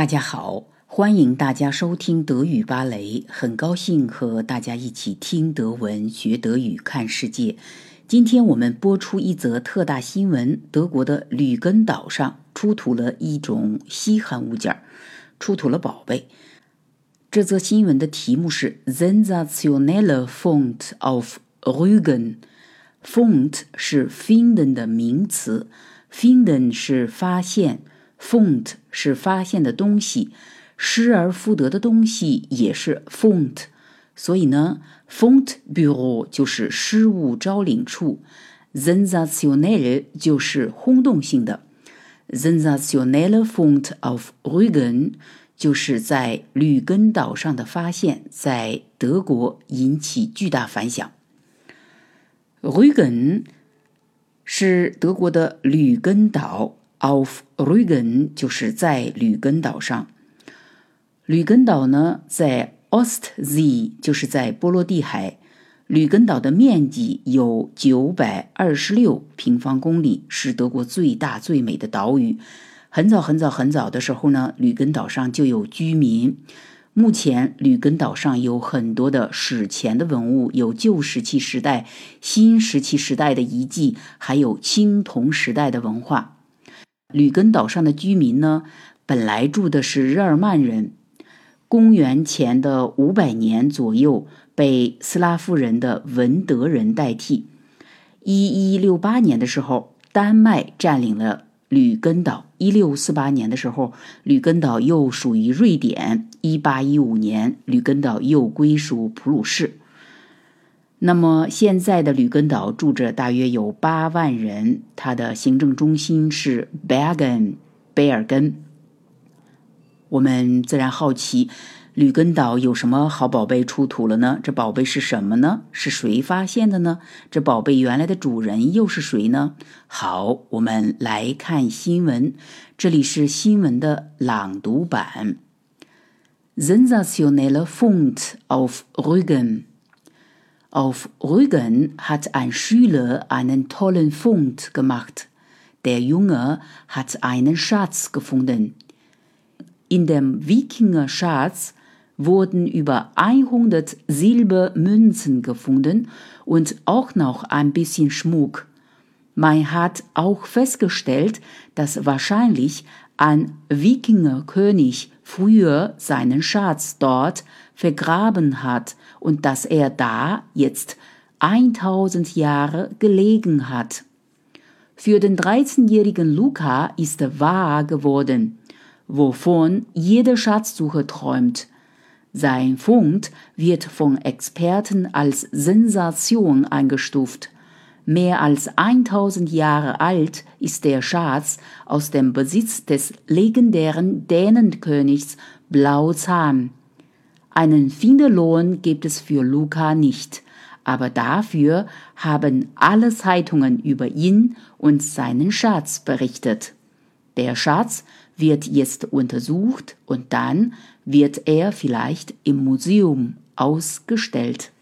大家好，欢迎大家收听德语芭蕾，很高兴和大家一起听德文、学德语、看世界。今天我们播出一则特大新闻：德国的吕根岛上出土了一种稀罕物件儿，出土了宝贝。这则新闻的题目是 “Sensationelle Fund auf Rügen”。Fund 是 finden 的名词，finden 是发现，fund 是发现的东西，失而复得的东西也是 fund。所以呢，Fundbüro 就是失物招领处，Sensationelle 就是轰动性的，Sensationelle Fund auf Rügen。就是在吕根岛上的发现，在德国引起巨大反响。Rügen 是德国的吕根岛，auf Rügen 就是在吕根岛上。吕根岛呢，在 Ostsee，就是在波罗的海。吕根岛的面积有九百二十六平方公里，是德国最大最美的岛屿。很早很早很早的时候呢，吕根岛上就有居民。目前，吕根岛上有很多的史前的文物，有旧石器时代、新石器时代的遗迹，还有青铜时代的文化。吕根岛上的居民呢，本来住的是日耳曼人，公元前的五百年左右被斯拉夫人的文德人代替。一一六八年的时候，丹麦占领了。吕根岛，一六四八年的时候，吕根岛又属于瑞典。一八一五年，吕根岛又归属普鲁士。那么，现在的吕根岛住着大约有八万人，它的行政中心是 Bergen，贝尔根。我们自然好奇。吕根岛有什么好宝贝出土了呢？这宝贝是什么呢？是谁发现的呢？这宝贝原来的主人又是谁呢？好，我们来看新闻。这里是新闻的朗读版。Sensationelle Fund auf Rügen. Auf Rügen hat ein Schüler einen tollen Fund gemacht. Der Junge hat einen Schatz gefunden. In dem Wikinger-Schatz wurden über 100 Silbermünzen gefunden und auch noch ein bisschen Schmuck. Man hat auch festgestellt, dass wahrscheinlich ein Wikingerkönig früher seinen Schatz dort vergraben hat und dass er da jetzt 1000 Jahre gelegen hat. Für den 13-jährigen Luca ist wahr geworden, wovon jeder Schatzsucher träumt. Sein Fund wird von Experten als Sensation eingestuft. Mehr als 1000 Jahre alt ist der Schatz aus dem Besitz des legendären Dänenkönigs Blauzahn. Einen Finderlohn gibt es für Luca nicht, aber dafür haben alle Zeitungen über ihn und seinen Schatz berichtet. Der Schatz wird jetzt untersucht und dann wird er vielleicht im Museum ausgestellt.